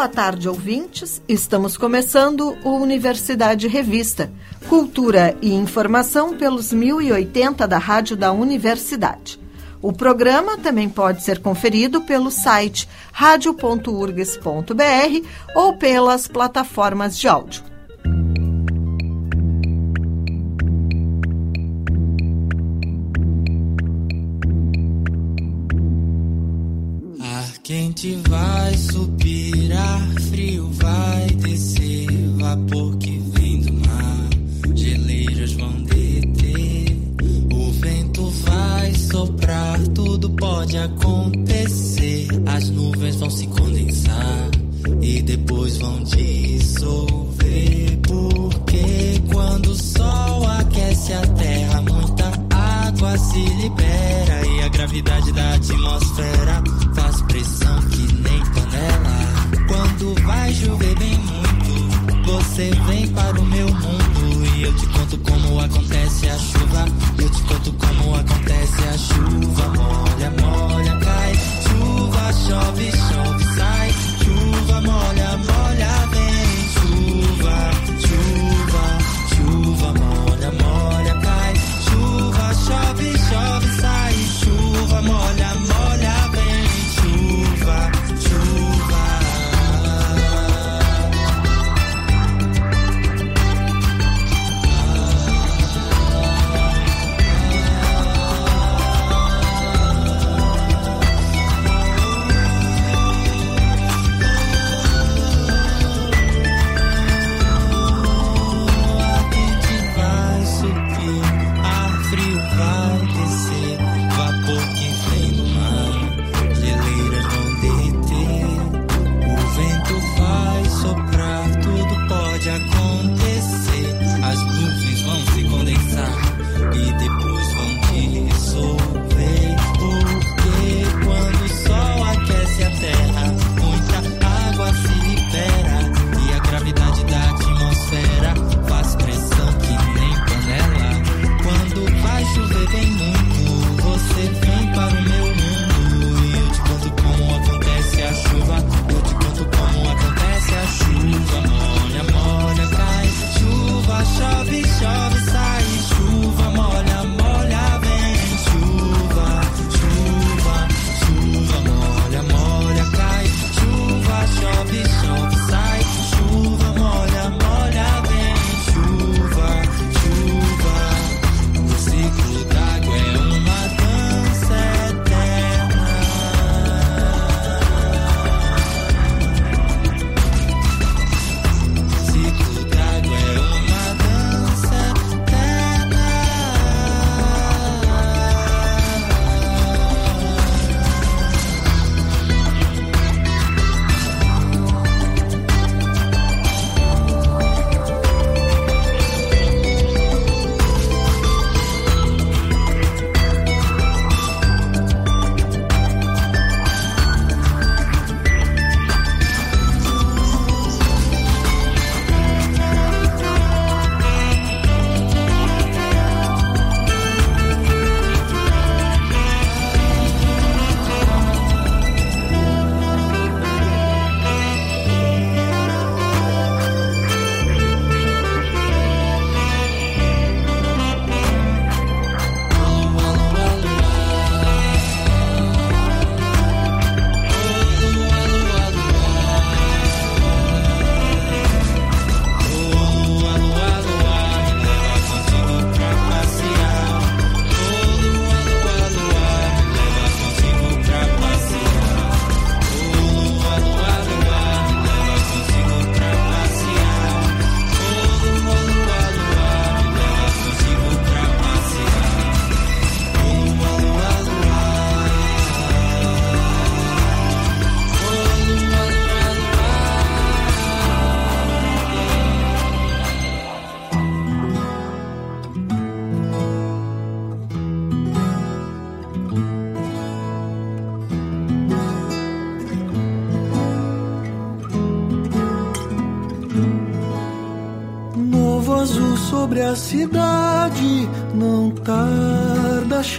Boa tarde, ouvintes. Estamos começando o Universidade Revista, cultura e informação pelos 1080 da Rádio da Universidade. O programa também pode ser conferido pelo site radio.urgs.br ou pelas plataformas de áudio. Ar quente vai subir, vai descer, vapor que vem do mar, geleiras vão deter, o vento vai soprar, tudo pode acontecer, as nuvens vão se condensar e depois vão dissolver, porque quando o sol aquece a terra, muita água se libera e a gravidade da atmosfera faz pressão que nem panela. Quando vai chover bem muito, você vem para o meu mundo e eu te conto como acontece a chuva. Eu te conto como acontece a chuva. Molha, molha, cai. Chuva, chove, chove, sai. Chuva, molha, molha, vem. Chuva,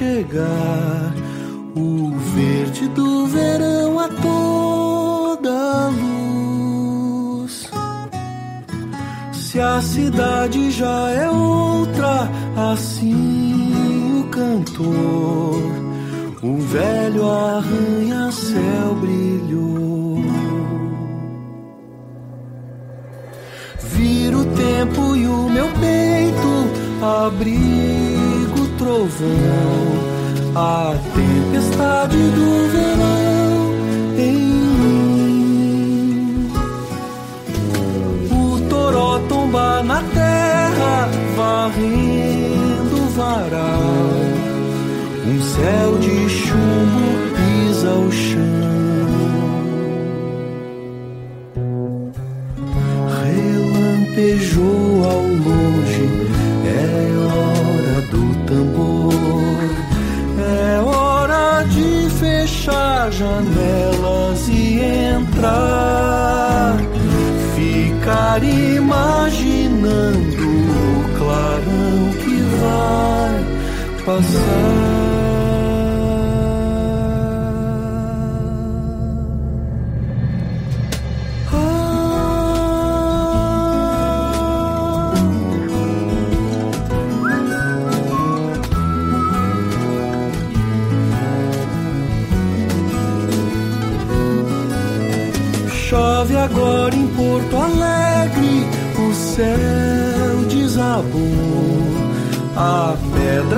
chegar. O verde do verão a toda luz. Se a cidade já é outra, assim o cantor, o velho arranha-céu brilhou. Vira o tempo e o meu peito abrigo trovão a tempestade do verão em mim. O toró tomba na terra, varrendo o varal. Um céu de chumbo pisa o chão.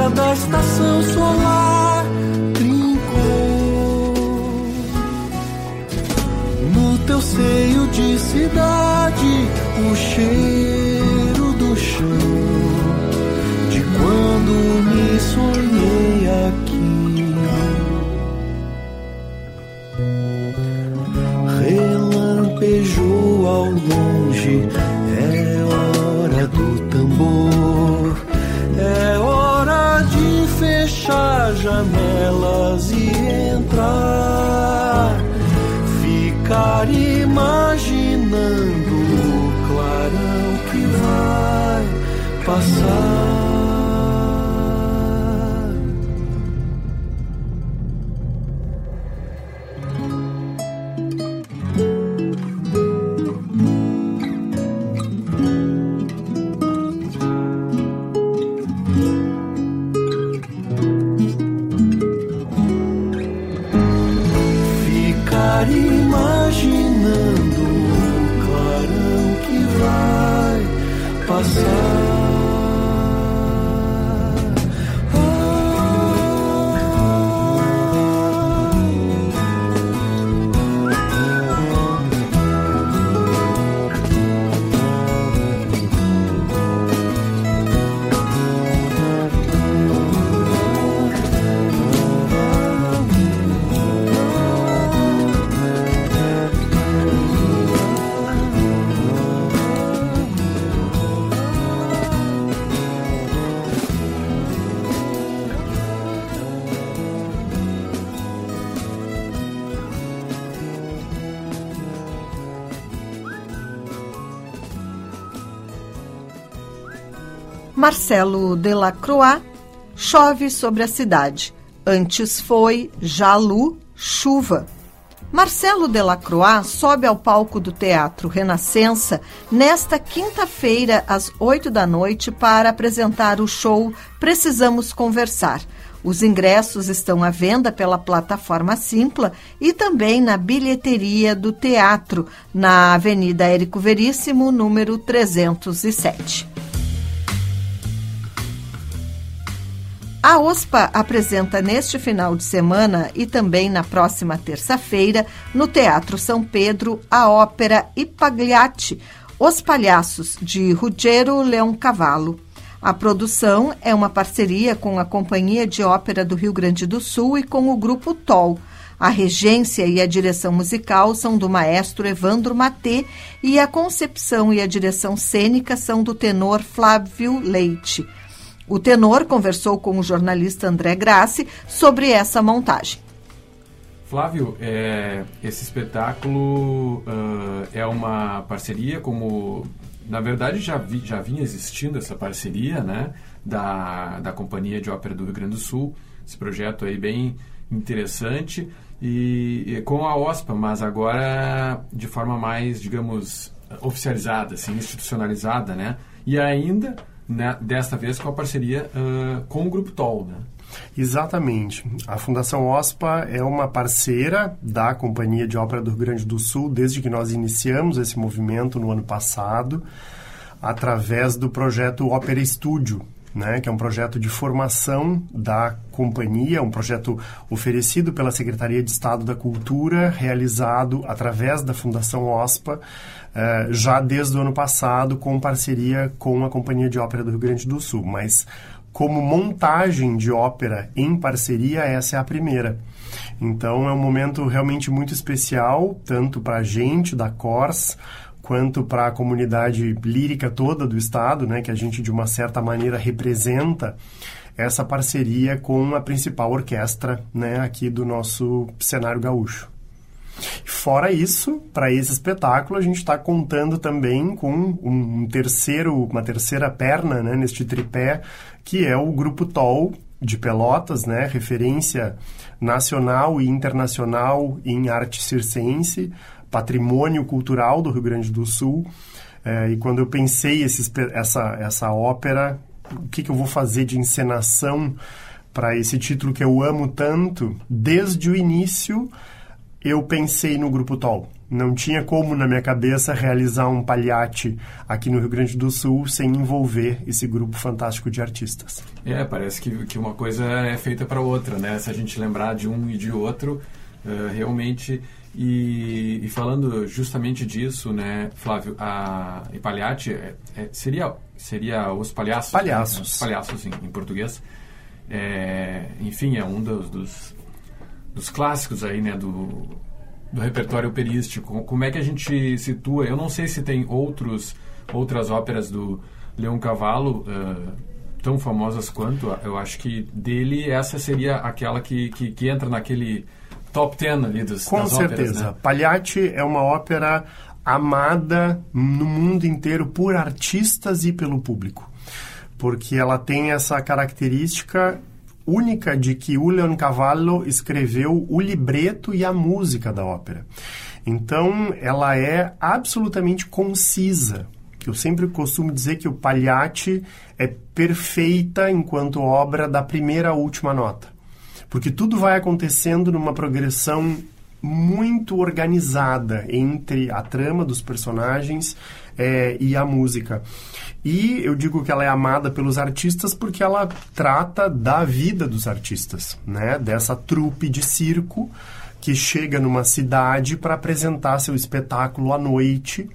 Da estação solar vai Marcelo Delacroix, Chove sobre a cidade. Antes foi Jalu, Chuva. Marcelo Delacroix sobe ao palco do Teatro Renascença nesta quinta-feira, às oito da noite, para apresentar o show Precisamos Conversar. Os ingressos estão à venda pela plataforma Simpla e também na bilheteria do teatro, na Avenida Érico Veríssimo, número 307. A OSPA apresenta neste final de semana e também na próxima terça-feira, no Teatro São Pedro, a ópera Ipagliati, Os Palhaços, de Ruggiero Leoncavallo. A produção é uma parceria com a Companhia de Ópera do Rio Grande do Sul e com o Grupo TOL. A regência e a direção musical são do maestro Evandro Matê e a concepção e a direção cênica são do tenor Flávio Leite. O tenor conversou com o jornalista André Grassi sobre essa montagem. Flávio, é, esse espetáculo uh, é uma parceria, como na verdade, já, vi, já vinha existindo essa parceria né, da, da Companhia de Ópera do Rio Grande do Sul, esse projeto aí bem interessante, e, e com a OSPA, mas agora de forma mais, digamos, oficializada, assim, institucionalizada, né? E ainda, né, desta vez, com a parceria uh, com o Grupo TOL, né? Exatamente. A Fundação OSPA é uma parceira da Companhia de Ópera do Rio Grande do Sul desde que nós iniciamos esse movimento no ano passado, através do projeto Ópera Estúdio, né, que é um projeto de formação da companhia, um projeto oferecido pela Secretaria de Estado da Cultura, realizado através da Fundação OSPA, eh, já desde o ano passado, com parceria com a Companhia de Ópera do Rio Grande do Sul. Mas como montagem de ópera em parceria, essa é a primeira. Então é um momento realmente muito especial, tanto para a gente da CORS, quanto para a comunidade lírica toda do Estado, né, que a gente de uma certa maneira representa essa parceria com a principal orquestra né, aqui do nosso cenário gaúcho. Fora isso, para esse espetáculo, a gente está contando também com um terceiro, uma terceira perna né, neste tripé, que é o Grupo TOL de Pelotas, né, referência nacional e internacional em arte circense, patrimônio cultural do Rio Grande do Sul. É, e quando eu pensei esse, essa, essa ópera, o que, que eu vou fazer de encenação para esse título que eu amo tanto, desde o início eu pensei no Grupo TOL. Não tinha como, na minha cabeça, realizar um palhate aqui no Rio Grande do Sul sem envolver esse grupo fantástico de artistas. É, parece que, que uma coisa é feita para outra, né? Se a gente lembrar de um e de outro, uh, realmente... E, e, falando justamente disso, né, Flávio, a, e palhate é, é, seria, seria os palhaços. Palhaços. Né? Os palhaços em, em português. É, enfim, é um dos, dos dos clássicos aí, né, do, do repertório operístico. Como é que a gente situa? Eu não sei se tem outros outras óperas do Leão Cavallo uh, tão famosas quanto. Eu acho que dele essa seria aquela que, que, que entra naquele top ten ali dos, Com certeza. óperas, né? Pagliatti é uma ópera amada no mundo inteiro por artistas e pelo público. Porque ela tem essa característica única de que o Leoncavallo escreveu o libreto e a música da ópera. Então, ela é absolutamente concisa. Eu sempre costumo dizer que o Pagliatti é perfeita enquanto obra da primeira à última nota. Porque tudo vai acontecendo numa progressão muito organizada entre a trama dos personagens é, e a música. E eu digo que ela é amada pelos artistas porque ela trata da vida dos artistas, né? Dessa trupe de circo que chega numa cidade para apresentar seu espetáculo à noite.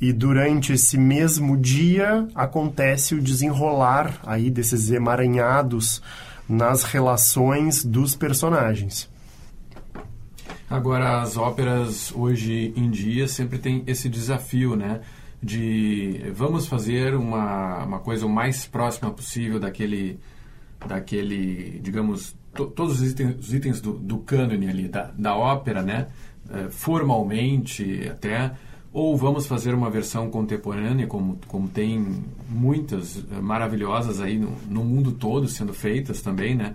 E durante esse mesmo dia acontece o desenrolar aí desses emaranhados nas relações dos personagens. Agora, as óperas hoje em dia sempre tem esse desafio, né? De vamos fazer uma, uma coisa o mais próxima possível daquele, daquele digamos, to, todos os itens, os itens do, do cânone ali, da, da ópera, né? Uh, formalmente até, ou vamos fazer uma versão contemporânea, como, como tem muitas uh, maravilhosas aí no, no mundo todo sendo feitas também, né?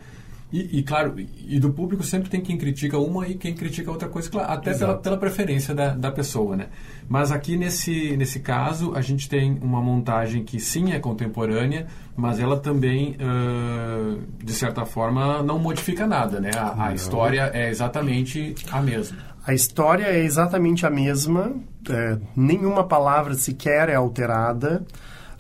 E, e, claro, e do público sempre tem quem critica uma e quem critica outra coisa, claro, até pela, pela, preferência da, da pessoa, né? Mas aqui nesse, nesse caso a gente tem uma montagem que sim é contemporânea, mas ela também, uh, de certa forma, não modifica nada, né? A, a história é exatamente a mesma. A história é exatamente a mesma, é, nenhuma palavra sequer é alterada,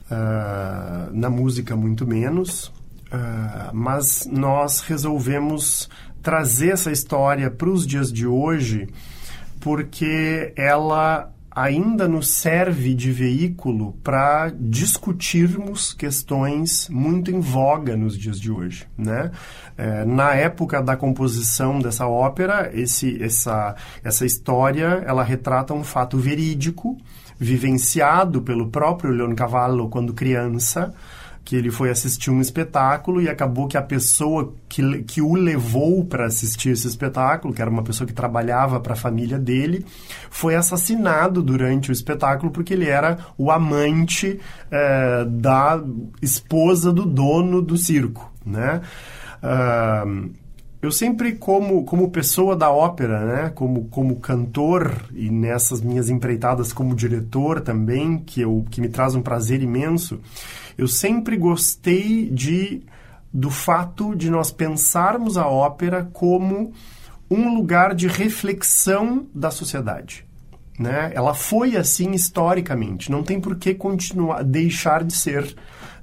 uh, na música muito menos Uh, mas nós resolvemos trazer essa história para os dias de hoje porque ela ainda nos serve de veículo para discutirmos questões muito em voga nos dias de hoje, né? É, na época da composição dessa ópera, esse, essa, essa história ela retrata um fato verídico vivenciado pelo próprio Leon Cavallo quando criança, que ele foi assistir um espetáculo e acabou que a pessoa que, que o levou para assistir esse espetáculo, que era uma pessoa que trabalhava para a família dele, foi assassinado durante o espetáculo porque ele era o amante é, da esposa do dono do circo, né? Uh, eu sempre, como, como pessoa da ópera, né? como, como cantor e nessas minhas empreitadas como diretor também, que, eu, que me traz um prazer imenso, eu sempre gostei de do fato de nós pensarmos a ópera como um lugar de reflexão da sociedade. Né? Ela foi assim historicamente, não tem por que continuar, deixar de ser.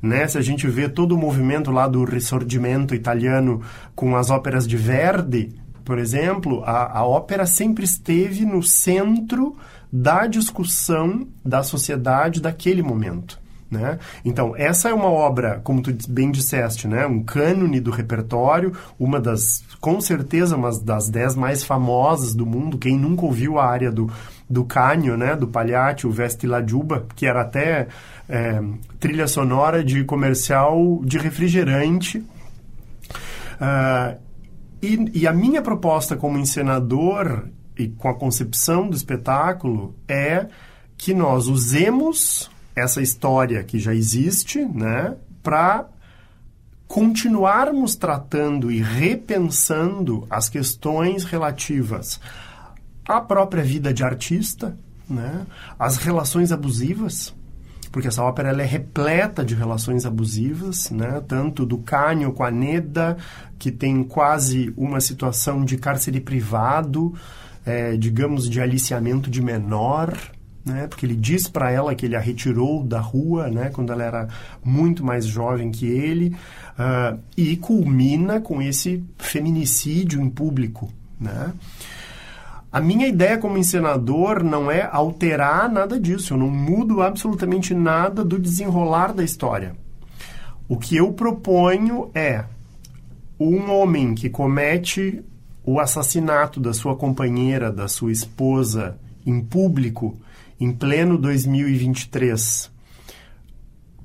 Né? Se a gente vê todo o movimento lá do Risorgimento italiano com as óperas de Verdi, por exemplo, a, a ópera sempre esteve no centro da discussão da sociedade daquele momento. Né? Então, essa é uma obra, como tu bem disseste, né? um cânone do repertório, uma das, com certeza, uma das dez mais famosas do mundo. Quem nunca ouviu a área do, do Canho, né? do Pagliatti, o Vesti la Giuba, que era até é, trilha sonora de comercial de refrigerante. Uh, e, e a minha proposta como encenador e com a concepção do espetáculo é que nós usemos essa história que já existe, né, para continuarmos tratando e repensando as questões relativas à própria vida de artista, né, as relações abusivas, porque essa ópera ela é repleta de relações abusivas, né, tanto do Cânio com a Neda, que tem quase uma situação de cárcere privado, é, digamos, de aliciamento de menor, né? Porque ele diz para ela que ele a retirou da rua, né? Quando ela era muito mais jovem que ele, uh, e culmina com esse feminicídio em público, né? A minha ideia como encenador não é alterar nada disso, eu não mudo absolutamente nada do desenrolar da história. O que eu proponho é um homem que comete o assassinato da sua companheira, da sua esposa, em público, em pleno 2023,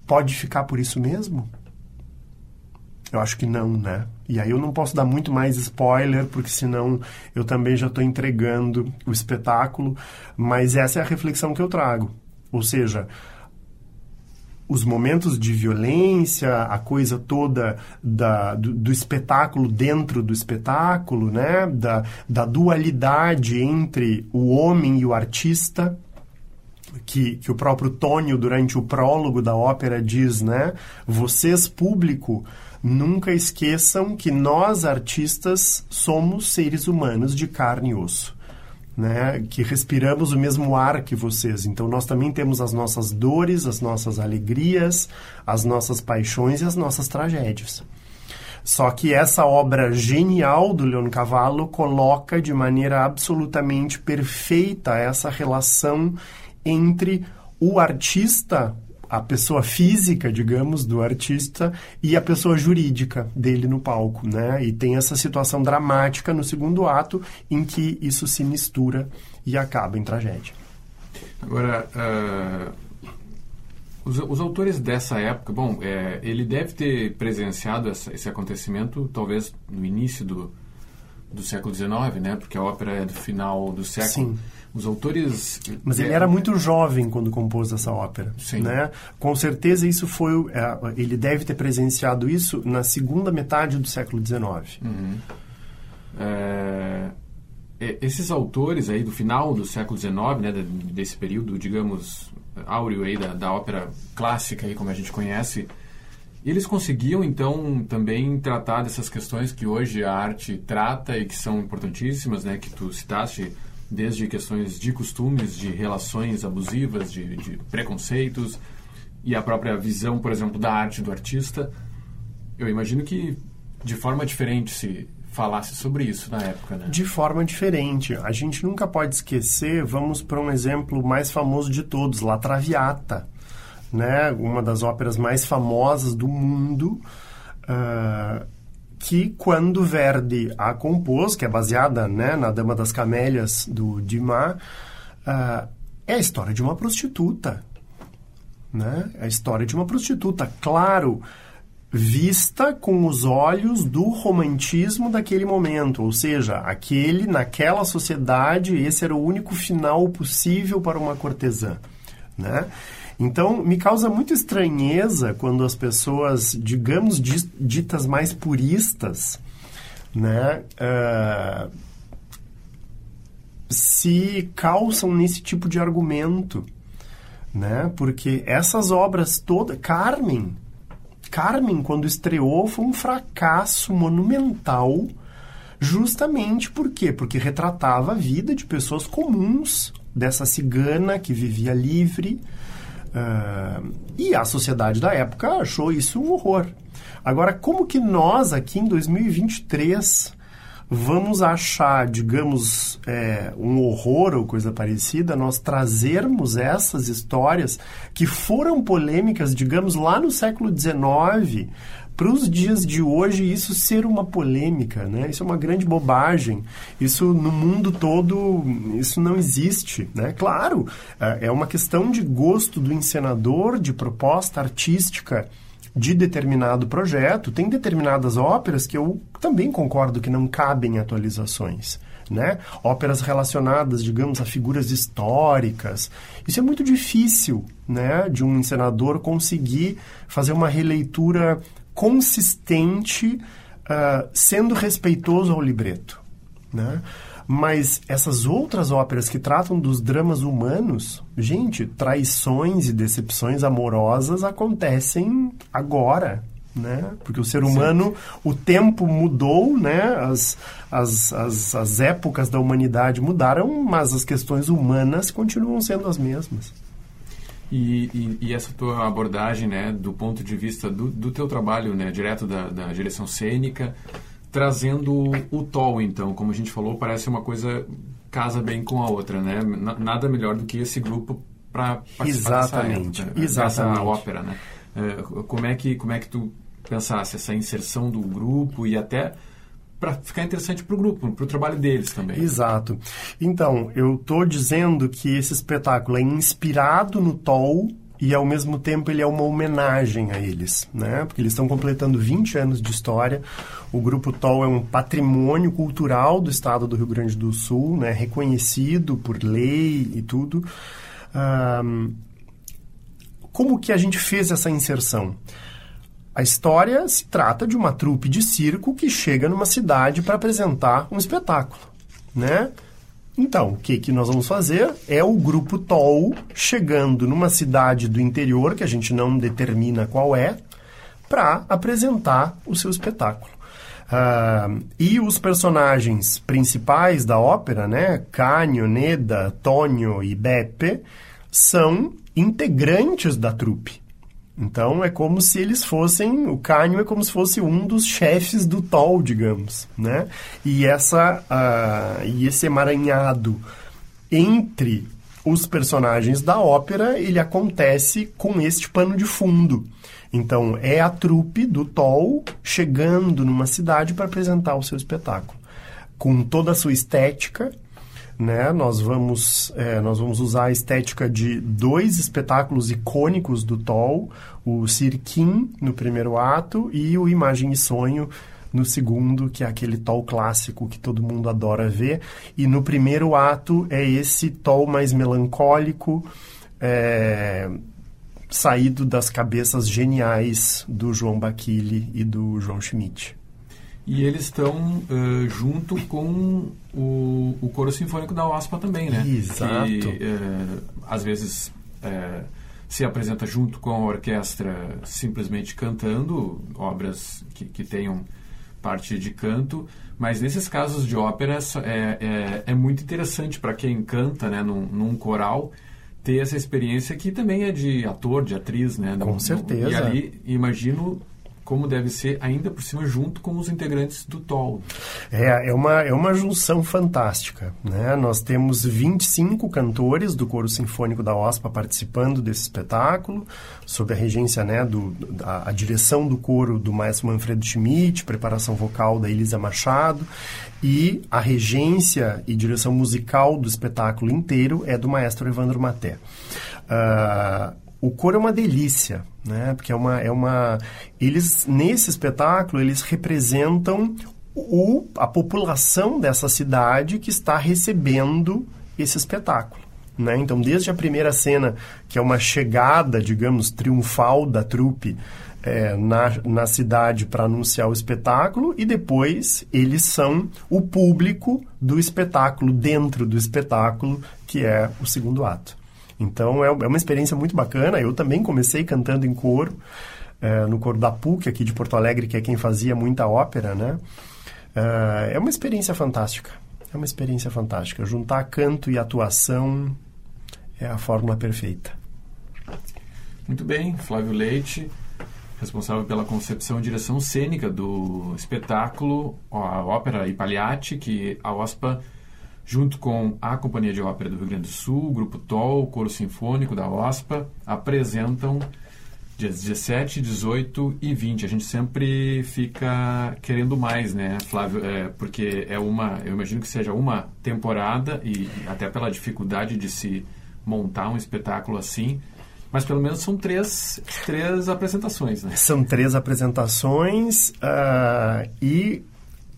pode ficar por isso mesmo? Eu acho que não, né? E aí eu não posso dar muito mais spoiler, porque senão eu também já estou entregando o espetáculo, mas essa é a reflexão que eu trago. Ou seja, os momentos de violência, a coisa toda da, do, do, espetáculo dentro do espetáculo, né? da, da dualidade entre o homem e o artista, que, que o próprio Tônio, durante o prólogo da ópera, diz, né? Vocês, público, nunca esqueçam que nós, artistas, somos seres humanos de carne e osso. Né, que respiramos o mesmo ar que vocês. Então, nós também temos as nossas dores, as nossas alegrias, as nossas paixões e as nossas tragédias. Só que essa obra genial do Leon Cavallo coloca de maneira absolutamente perfeita essa relação entre o artista, a pessoa física, digamos, do artista e a pessoa jurídica dele no palco, né? E tem essa situação dramática no segundo ato em que isso se mistura e acaba em tragédia. Agora, uh, os, os, autores dessa época, bom, é, ele deve ter presenciado essa, esse acontecimento talvez no início do, do século XIX, né? Porque a ópera é do final do século. Sim. Os autores. Mas ele era muito jovem quando compôs essa ópera. Sim. Né? Com certeza isso foi. É, ele deve ter presenciado isso na segunda metade do século XIX. Uhum. É, esses autores aí do final do século XIX, né, desse período, digamos, áureo aí da, da ópera clássica aí como a gente conhece, eles conseguiam então também tratar dessas questões que hoje a arte trata e que são importantíssimas, né, que tu citaste desde questões de costumes, de relações abusivas, de, de preconceitos e a própria visão, por exemplo, da arte do artista. Eu imagino que de forma diferente se falasse sobre isso na época, né? De forma diferente. A gente nunca pode esquecer, vamos para um exemplo mais famoso de todos, La Traviata, né? Uma das óperas mais famosas do mundo. Uh, que quando Verdi a compôs, que é baseada né, na Dama das Camélias do Dumas, uh, é a história de uma prostituta. né? É a história de uma prostituta, claro, vista com os olhos do romantismo daquele momento, ou seja, aquele naquela sociedade esse era o único final possível para uma cortesã, né? Então, me causa muita estranheza quando as pessoas, digamos, ditas mais puristas, né, uh, se calçam nesse tipo de argumento, né? Porque essas obras todas, Carmen, Carmen, quando estreou, foi um fracasso monumental. Justamente por quê? Porque retratava a vida de pessoas comuns, dessa cigana que vivia livre. Uh, e a sociedade da época achou isso um horror. Agora, como que nós, aqui em 2023, vamos achar, digamos, é, um horror ou coisa parecida, nós trazermos essas histórias que foram polêmicas, digamos, lá no século XIX, para os dias de hoje isso ser uma polêmica, né? Isso é uma grande bobagem. Isso no mundo todo isso não existe, né? Claro, é, é uma questão de gosto do encenador, de proposta artística de determinado projeto, tem determinadas óperas que eu também concordo que não cabem atualizações. Né? Óperas relacionadas, digamos, a figuras históricas. Isso é muito difícil, né, de um encenador conseguir fazer uma releitura consistente, uh, sendo respeitoso ao libreto, né? Mas essas outras óperas que tratam dos dramas humanos, gente, traições e decepções amorosas acontecem agora, né? Porque o ser humano, Sim. o tempo mudou, né? As, as, as, as épocas da humanidade mudaram, mas as questões humanas continuam sendo as mesmas. E, e, e, essa tua abordagem, né, do ponto de vista do, do teu trabalho, né, direto da, da direção cênica, trazendo o TOL, então, como a gente falou, parece uma coisa casa bem com a outra, né? Nada melhor do que esse grupo para participar exatamente, dessa, exatamente. dessa ópera, né? É, como é que como é que tu pensasse essa inserção do grupo e até para ficar interessante para o grupo, para o trabalho deles também. Exato. Então, eu estou dizendo que esse espetáculo é inspirado no Toll e ao mesmo tempo ele é uma homenagem a eles, né? Porque eles estão completando 20 anos de história. O grupo TOL é um patrimônio cultural do estado do Rio Grande do Sul, né? Reconhecido por lei e tudo. Um, como que a gente fez essa inserção? A história se trata de uma trupe de circo que chega numa cidade para apresentar um espetáculo, né? Então, o que, que nós vamos fazer é o grupo TOL chegando numa cidade do interior, que a gente não determina qual é, para apresentar o seu espetáculo. Uh, e os personagens principais da ópera, né, Canio, Neda, Tonio e Beppe, são integrantes da trupe. Então é como se eles fossem, o Canyon é como se fosse um dos chefes do Tol, digamos, né? E essa uh, e esse emaranhado entre os personagens da ópera, ele acontece com este pano de fundo. Então é a trupe do Tol chegando numa cidade para apresentar o seu espetáculo, com toda a sua estética, né? Nós vamos, é, nós vamos usar a estética de dois espetáculos icônicos do Toll, o Cirquim no primeiro ato e o Imagem e Sonho no segundo, que é aquele Toll clássico que todo mundo adora ver. E no primeiro ato é esse Toll mais melancólico, é, saído das cabeças geniais do João Baquille e do João Schmidt. E eles estão uh, junto com o, o coro sinfônico da OASPA também, né? Exato. Que, uh, às vezes uh, se apresenta junto com a orquestra simplesmente cantando obras que, que tenham parte de canto, mas nesses casos de ópera é, é, é muito interessante para quem canta né, num, num, coral ter essa experiência que também é de ator, de atriz, né? Com certeza. E ali, imagino como deve ser ainda por cima junto com os integrantes do TOL. É, é uma, é uma junção fantástica. Né? Nós temos 25 cantores do Coro Sinfônico da OSPA participando desse espetáculo, sob a regência, né, do, a, a direção do coro do maestro Manfredo Schmidt, preparação vocal da Elisa Machado, e a regência e direção musical do espetáculo inteiro é do maestro Evandro Maté. Uh, o coro é uma delícia, né? Porque é uma, é uma... Eles, nesse espetáculo, eles representam o, a população dessa cidade que está recebendo esse espetáculo. Né? Então, desde a primeira cena, que é uma chegada, digamos, triunfal da trupe é, na, na cidade para anunciar o espetáculo, e depois eles são o público do espetáculo, dentro do espetáculo, que é o segundo ato. Então, é, é uma experiência muito bacana. Eu também comecei cantando em coro, é, no coro da PUC, aqui de Porto Alegre, que é quem fazia muita ópera, né? É, é uma experiência fantástica. É uma experiência fantástica. Juntar canto e atuação é a fórmula perfeita. Muito bem, Flávio Leite, responsável pela concepção e direção cênica do espetáculo, a ópera Ipaliati, que a OSPA, junto com a Companhia de Ópera do Rio Grande do Sul, o Grupo TOL, o Coro Sinfônico da OSPA, apresentam dias 17, 18 e 20. A gente sempre fica querendo mais, né, Flávio? É, porque é uma, eu imagino que seja uma temporada e até pela dificuldade de se montar um espetáculo assim. Mas pelo menos são três, três apresentações, né? São três apresentações uh, e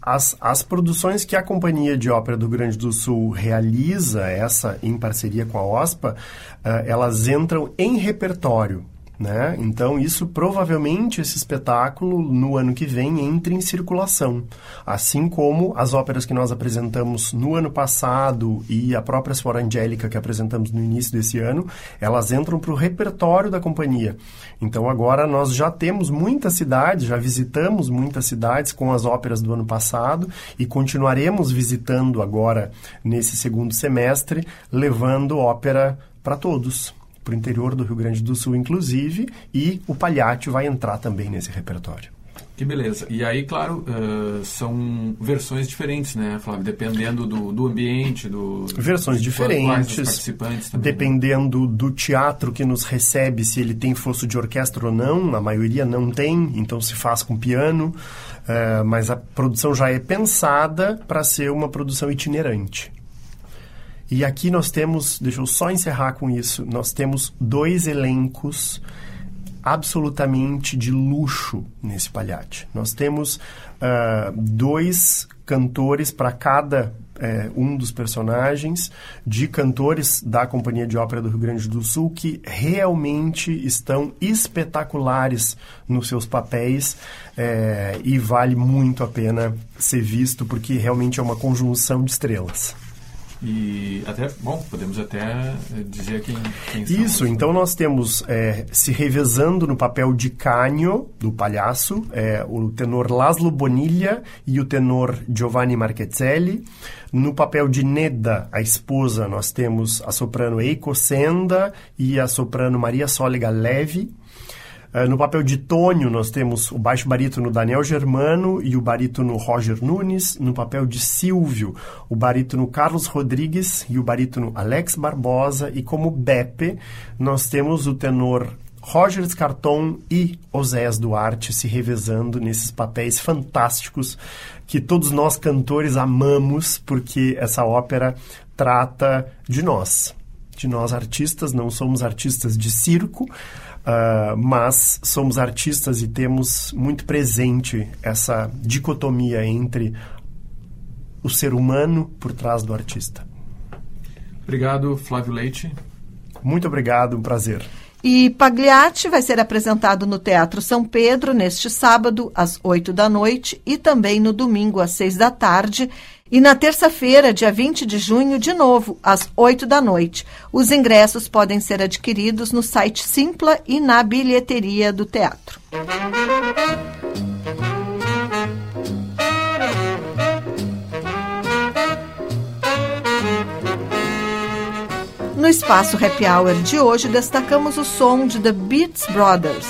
as, as produções que a Companhia de Ópera do Grande do Sul realiza, essa em parceria com a OSPA, uh, elas entram em repertório. Né? Então, isso provavelmente esse espetáculo no ano que vem entra em circulação. Assim como as óperas que nós apresentamos no ano passado e a própria Sfora Angélica que apresentamos no início desse ano, elas entram para o repertório da companhia. Então, agora nós já temos muitas cidades, já visitamos muitas cidades com as óperas do ano passado e continuaremos visitando agora nesse segundo semestre, levando ópera para todos para o interior do Rio Grande do Sul, inclusive, e o Palhate vai entrar também nesse repertório. Que beleza. E aí, claro, uh, são versões diferentes, né, Flávio? Dependendo do, do ambiente, do... Versões diferentes, participantes também, né? dependendo né? do teatro que nos recebe, se ele tem fosso de orquestra ou não, a maioria não tem, então se faz com piano, uh, mas a produção já é pensada para ser uma produção itinerante. E aqui nós temos, deixa eu só encerrar com isso, nós temos dois elencos absolutamente de luxo nesse palhate. Nós temos uh, dois cantores para cada é, um dos personagens, de cantores da Companhia de Ópera do Rio Grande do Sul que realmente estão espetaculares nos seus papéis é, e vale muito a pena ser visto porque realmente é uma conjunção de estrelas. E até, bom, podemos até eh, dizer quem, quem Isso, são, então nós temos é, se revezando no papel de Canio, do palhaço, é, o tenor Laszlo Bonilha e o tenor Giovanni Marchezelli. No papel de Neda, a esposa, nós temos a soprano Eiko Senda e a soprano Maria Sóliga Levi. Eh, no papel de Tônio, nós temos o baixo barítono Daniel Germano e o barítono Roger Nunes. No papel de Silvio, o barítono Carlos Rodrigues e o barítono Alex Barbosa. E como Beppe, nós temos o tenor Roger Scarton e Oséias Duarte se revezando nesses papéis fantásticos que todos nós cantores amamos, porque essa ópera trata de nós, de nós artistas, não somos artistas de circo, Uh, mas somos artistas e temos muito presente essa dicotomia entre o ser humano por trás do artista. Obrigado, Flávio Leite. Muito obrigado, um prazer. E Pagliatti vai ser apresentado no Teatro São Pedro neste sábado, às 8 da noite, e também no domingo, às 6 da tarde. E na terça-feira, dia 20 de junho, de novo, às 8 da noite. Os ingressos podem ser adquiridos no site Simpla e na bilheteria do teatro. No espaço Happy Hour de hoje, destacamos o som de The Beats Brothers.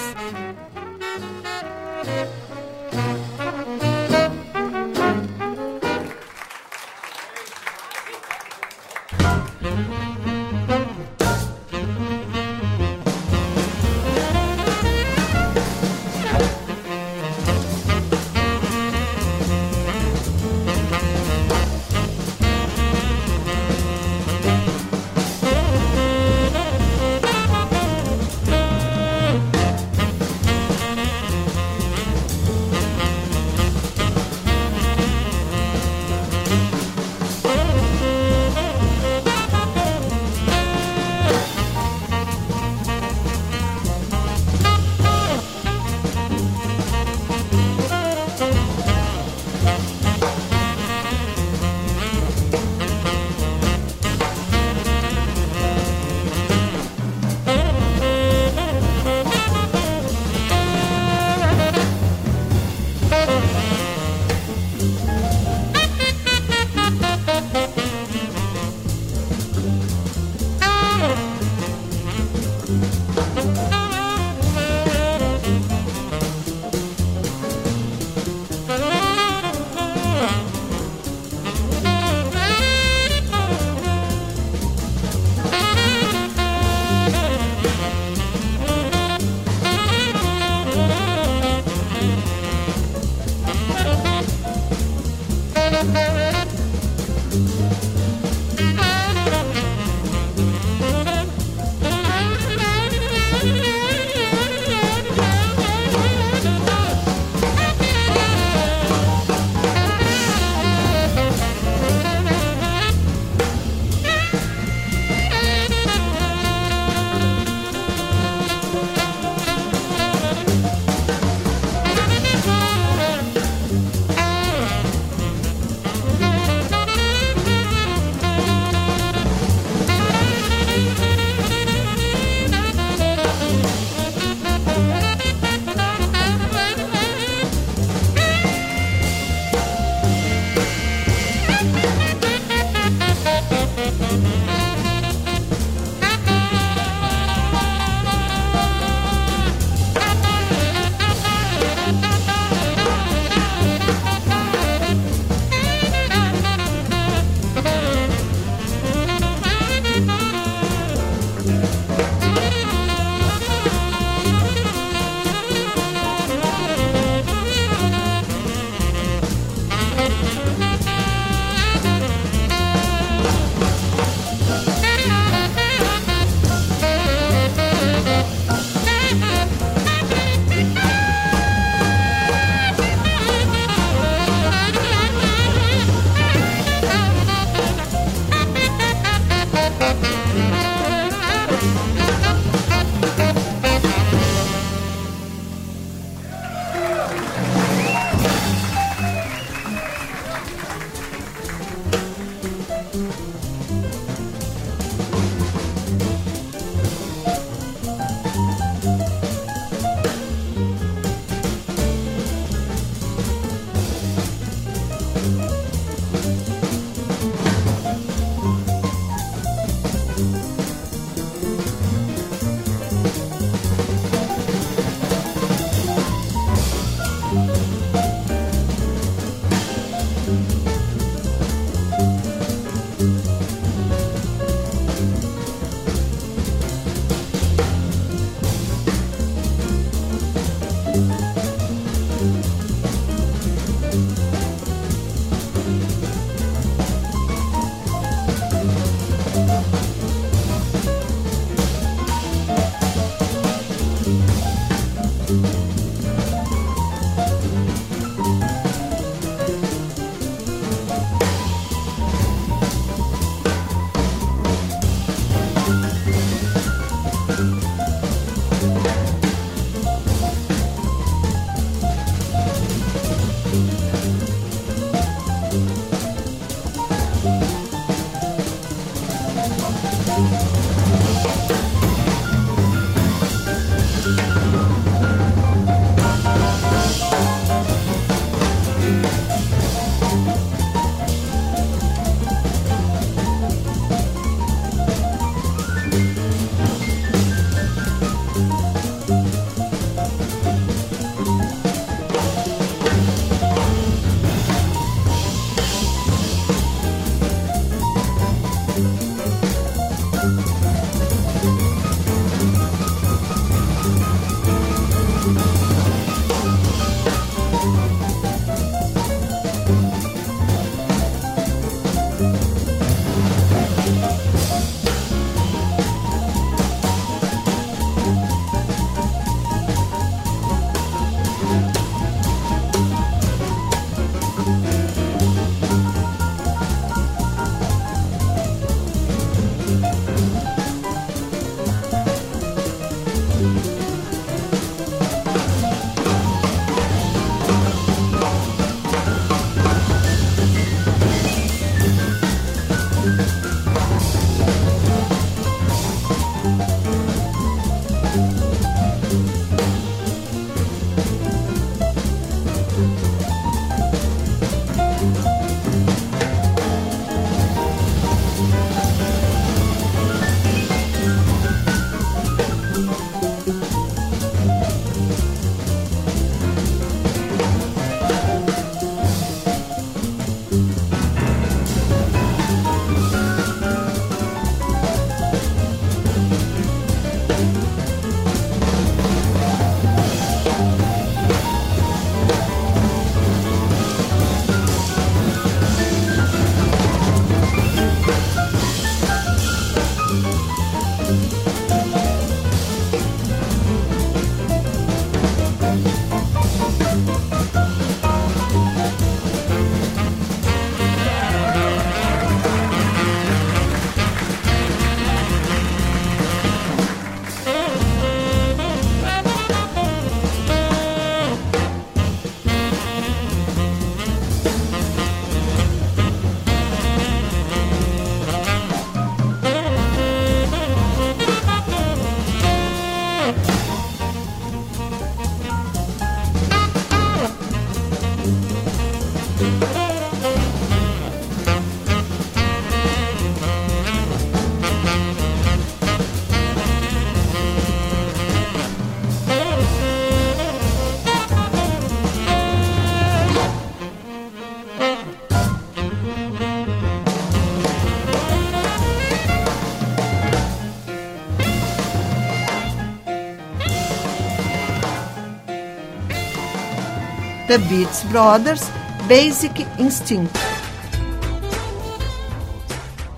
The Beats Brothers, Basic Instinct.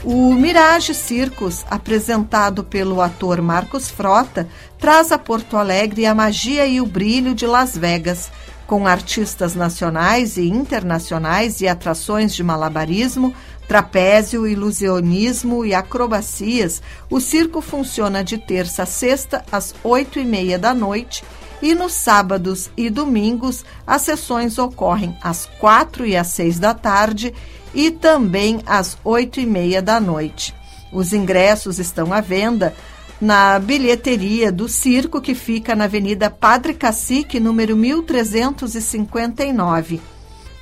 O Mirage Circus, apresentado pelo ator Marcos Frota, traz a Porto Alegre a magia e o brilho de Las Vegas, com artistas nacionais e internacionais e atrações de malabarismo, trapézio, ilusionismo e acrobacias. O circo funciona de terça a sexta às oito e meia da noite e nos sábados e domingos as sessões ocorrem às quatro e às seis da tarde e também às oito e meia da noite. Os ingressos estão à venda na bilheteria do circo que fica na Avenida Padre Cacique, número 1359.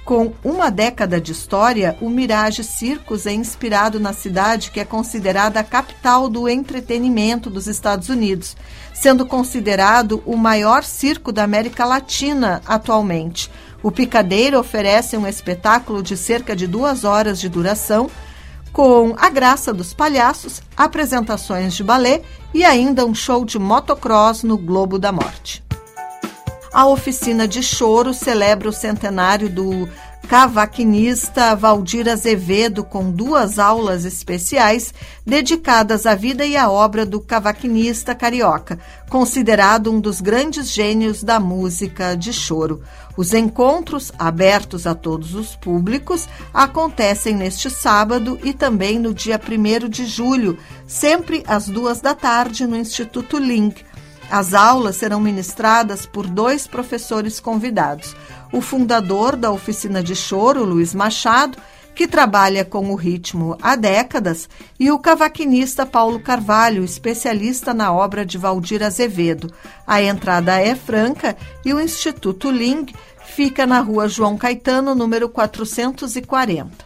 Com uma década de história, o Mirage Circus é inspirado na cidade que é considerada a capital do entretenimento dos Estados Unidos, sendo considerado o maior circo da América Latina atualmente. O Picadeiro oferece um espetáculo de cerca de duas horas de duração, com a graça dos palhaços, apresentações de balé e ainda um show de motocross no Globo da Morte. A oficina de choro celebra o centenário do cavaquinista Valdir Azevedo, com duas aulas especiais dedicadas à vida e à obra do cavaquinista carioca, considerado um dos grandes gênios da música de choro. Os encontros, abertos a todos os públicos, acontecem neste sábado e também no dia 1 de julho, sempre às duas da tarde, no Instituto Link. As aulas serão ministradas por dois professores convidados o fundador da oficina de choro, Luiz Machado, que trabalha com o ritmo há décadas, e o cavaquinista Paulo Carvalho, especialista na obra de Valdir Azevedo. A entrada é franca e o Instituto Ling fica na rua João Caetano, número 440.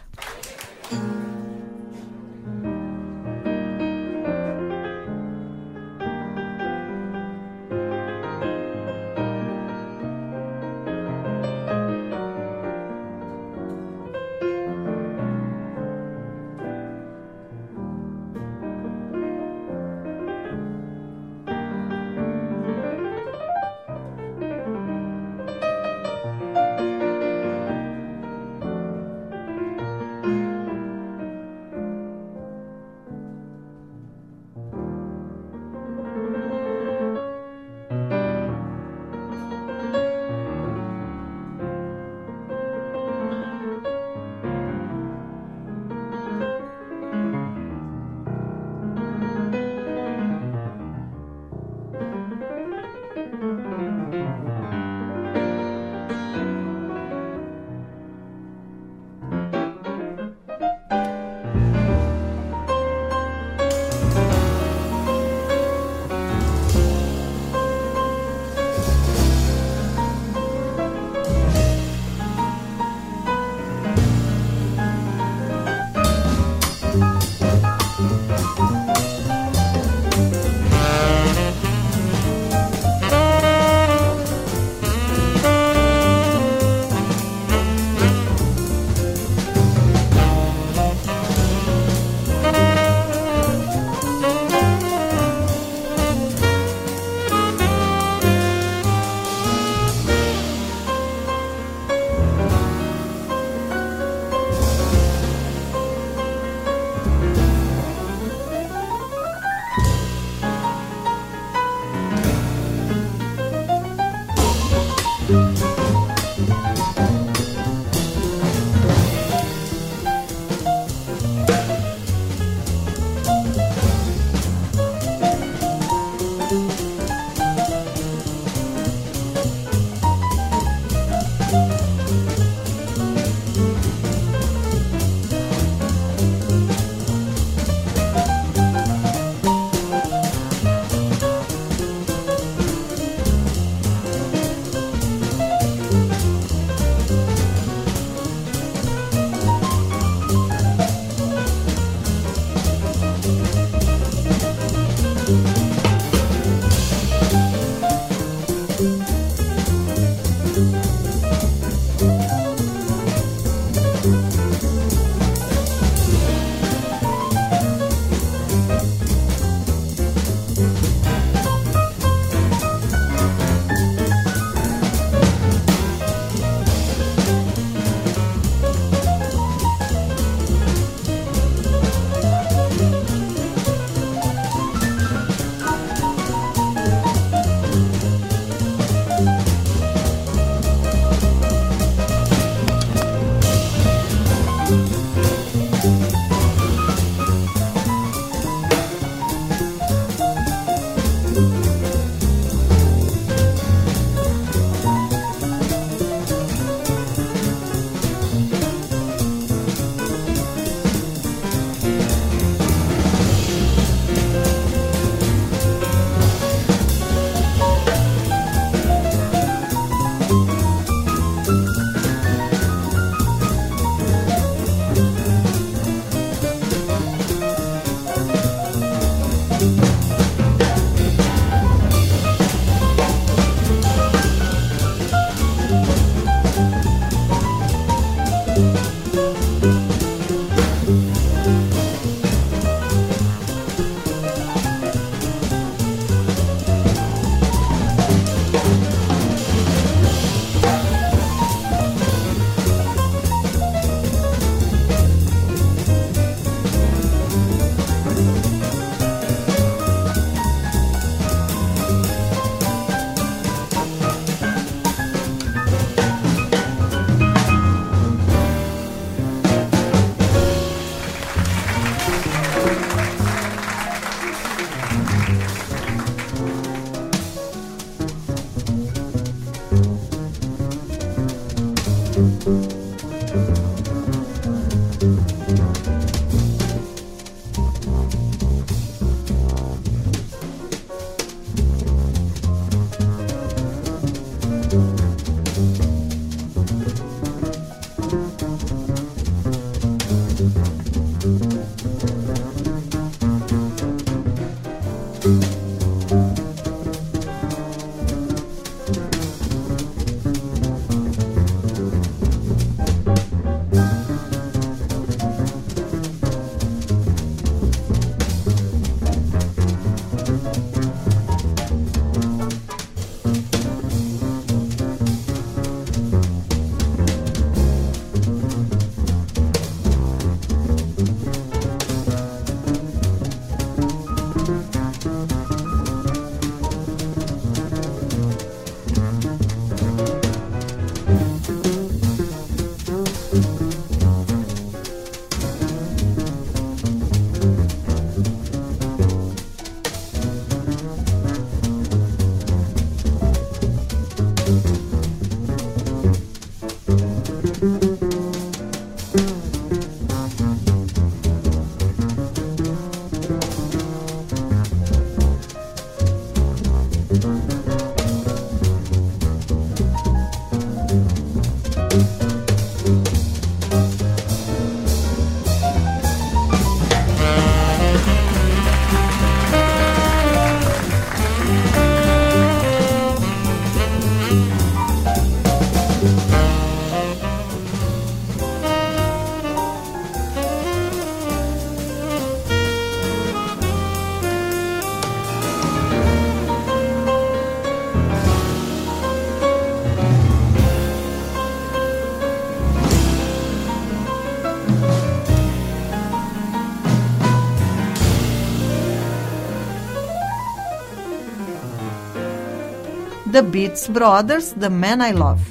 The Beats Brothers, The Man I Love.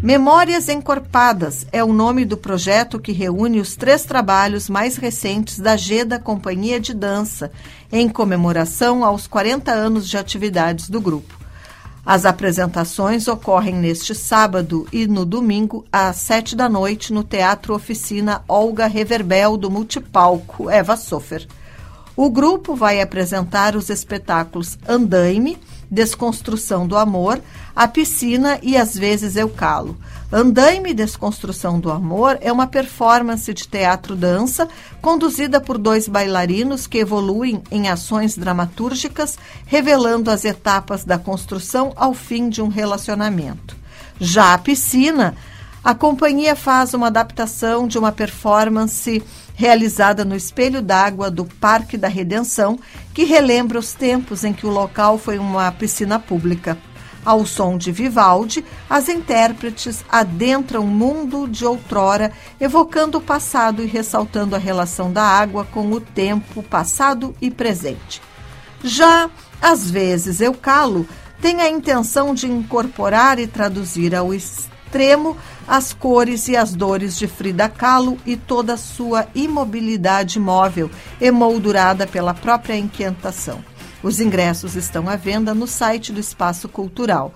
Memórias Encorpadas é o nome do projeto que reúne os três trabalhos mais recentes da GEDA Companhia de Dança, em comemoração aos 40 anos de atividades do grupo. As apresentações ocorrem neste sábado e no domingo, às sete da noite, no Teatro Oficina Olga Reverbel do Multipalco, Eva Sofer. O grupo vai apresentar os espetáculos Andaime, Desconstrução do Amor, A Piscina e Às vezes Eu Calo. Andaime Desconstrução do Amor é uma performance de teatro-dança conduzida por dois bailarinos que evoluem em ações dramatúrgicas, revelando as etapas da construção ao fim de um relacionamento. Já a piscina, a companhia faz uma adaptação de uma performance realizada no espelho d'água do Parque da Redenção, que relembra os tempos em que o local foi uma piscina pública. Ao som de Vivaldi, as intérpretes adentram o mundo de outrora, evocando o passado e ressaltando a relação da água com o tempo passado e presente. Já, às vezes, eu calo tem a intenção de incorporar e traduzir ao extremo as cores e as dores de Frida Kahlo e toda a sua imobilidade móvel, emoldurada pela própria inquietação. Os ingressos estão à venda no site do Espaço Cultural.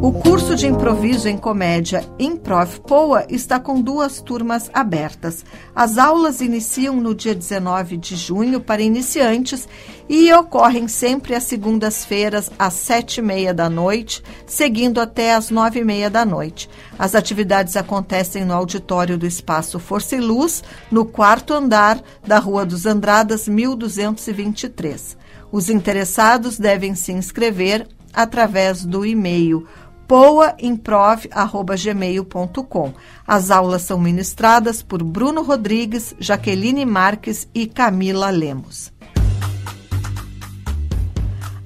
O curso de improviso em comédia Improv Poa está com duas turmas abertas. As aulas iniciam no dia 19 de junho para iniciantes e ocorrem sempre às segundas-feiras às sete e meia da noite, seguindo até às nove e meia da noite. As atividades acontecem no auditório do Espaço Força e Luz, no quarto andar da Rua dos Andradas, 1223. Os interessados devem se inscrever através do e-mail poaimprov.gmail.com. As aulas são ministradas por Bruno Rodrigues, Jaqueline Marques e Camila Lemos.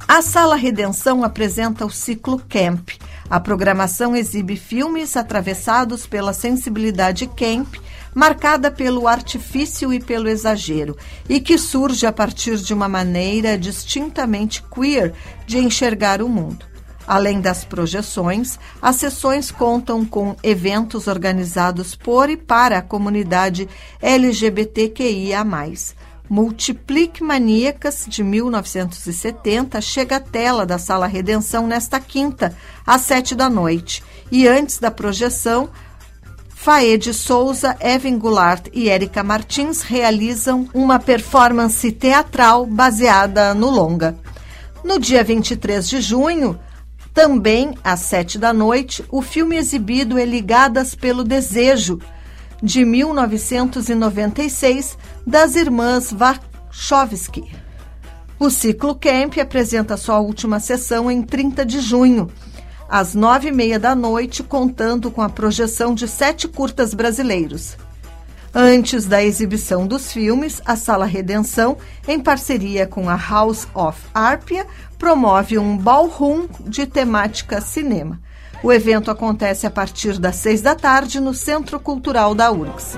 A Sala Redenção apresenta o ciclo Camp. A programação exibe filmes atravessados pela sensibilidade camp, marcada pelo artifício e pelo exagero, e que surge a partir de uma maneira distintamente queer de enxergar o mundo. Além das projeções, as sessões contam com eventos organizados por e para a comunidade LGBTQIA Multiplique Maníacas, de 1970, chega à tela da Sala Redenção nesta quinta, às sete da noite. E antes da projeção, Faede Souza, Evan Goulart e Érica Martins realizam uma performance teatral baseada no longa. No dia 23 de junho, também às sete da noite, o filme exibido é Ligadas pelo Desejo, de 1996, das irmãs Wachowski. O Ciclo Camp apresenta sua última sessão em 30 de junho, às nove e meia da noite, contando com a projeção de sete curtas brasileiros. Antes da exibição dos filmes, a Sala Redenção, em parceria com a House of Arpia, promove um ballroom de temática cinema. O evento acontece a partir das seis da tarde no Centro Cultural da URGS.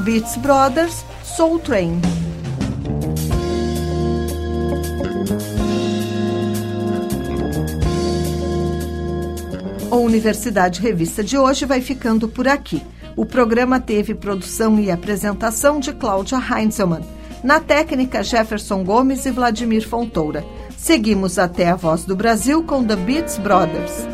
Beats Brothers, Soul Train. A Universidade Revista de hoje vai ficando por aqui. O programa teve produção e apresentação de Cláudia Heinzelmann. Na técnica, Jefferson Gomes e Vladimir Fontoura. Seguimos até a Voz do Brasil com The Beats Brothers.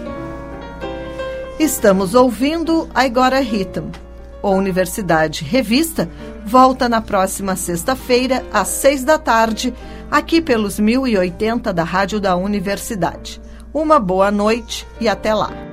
Estamos ouvindo Agora Rhythm. A Universidade Revista volta na próxima sexta-feira, às seis da tarde, aqui pelos 1080 da Rádio da Universidade. Uma boa noite e até lá.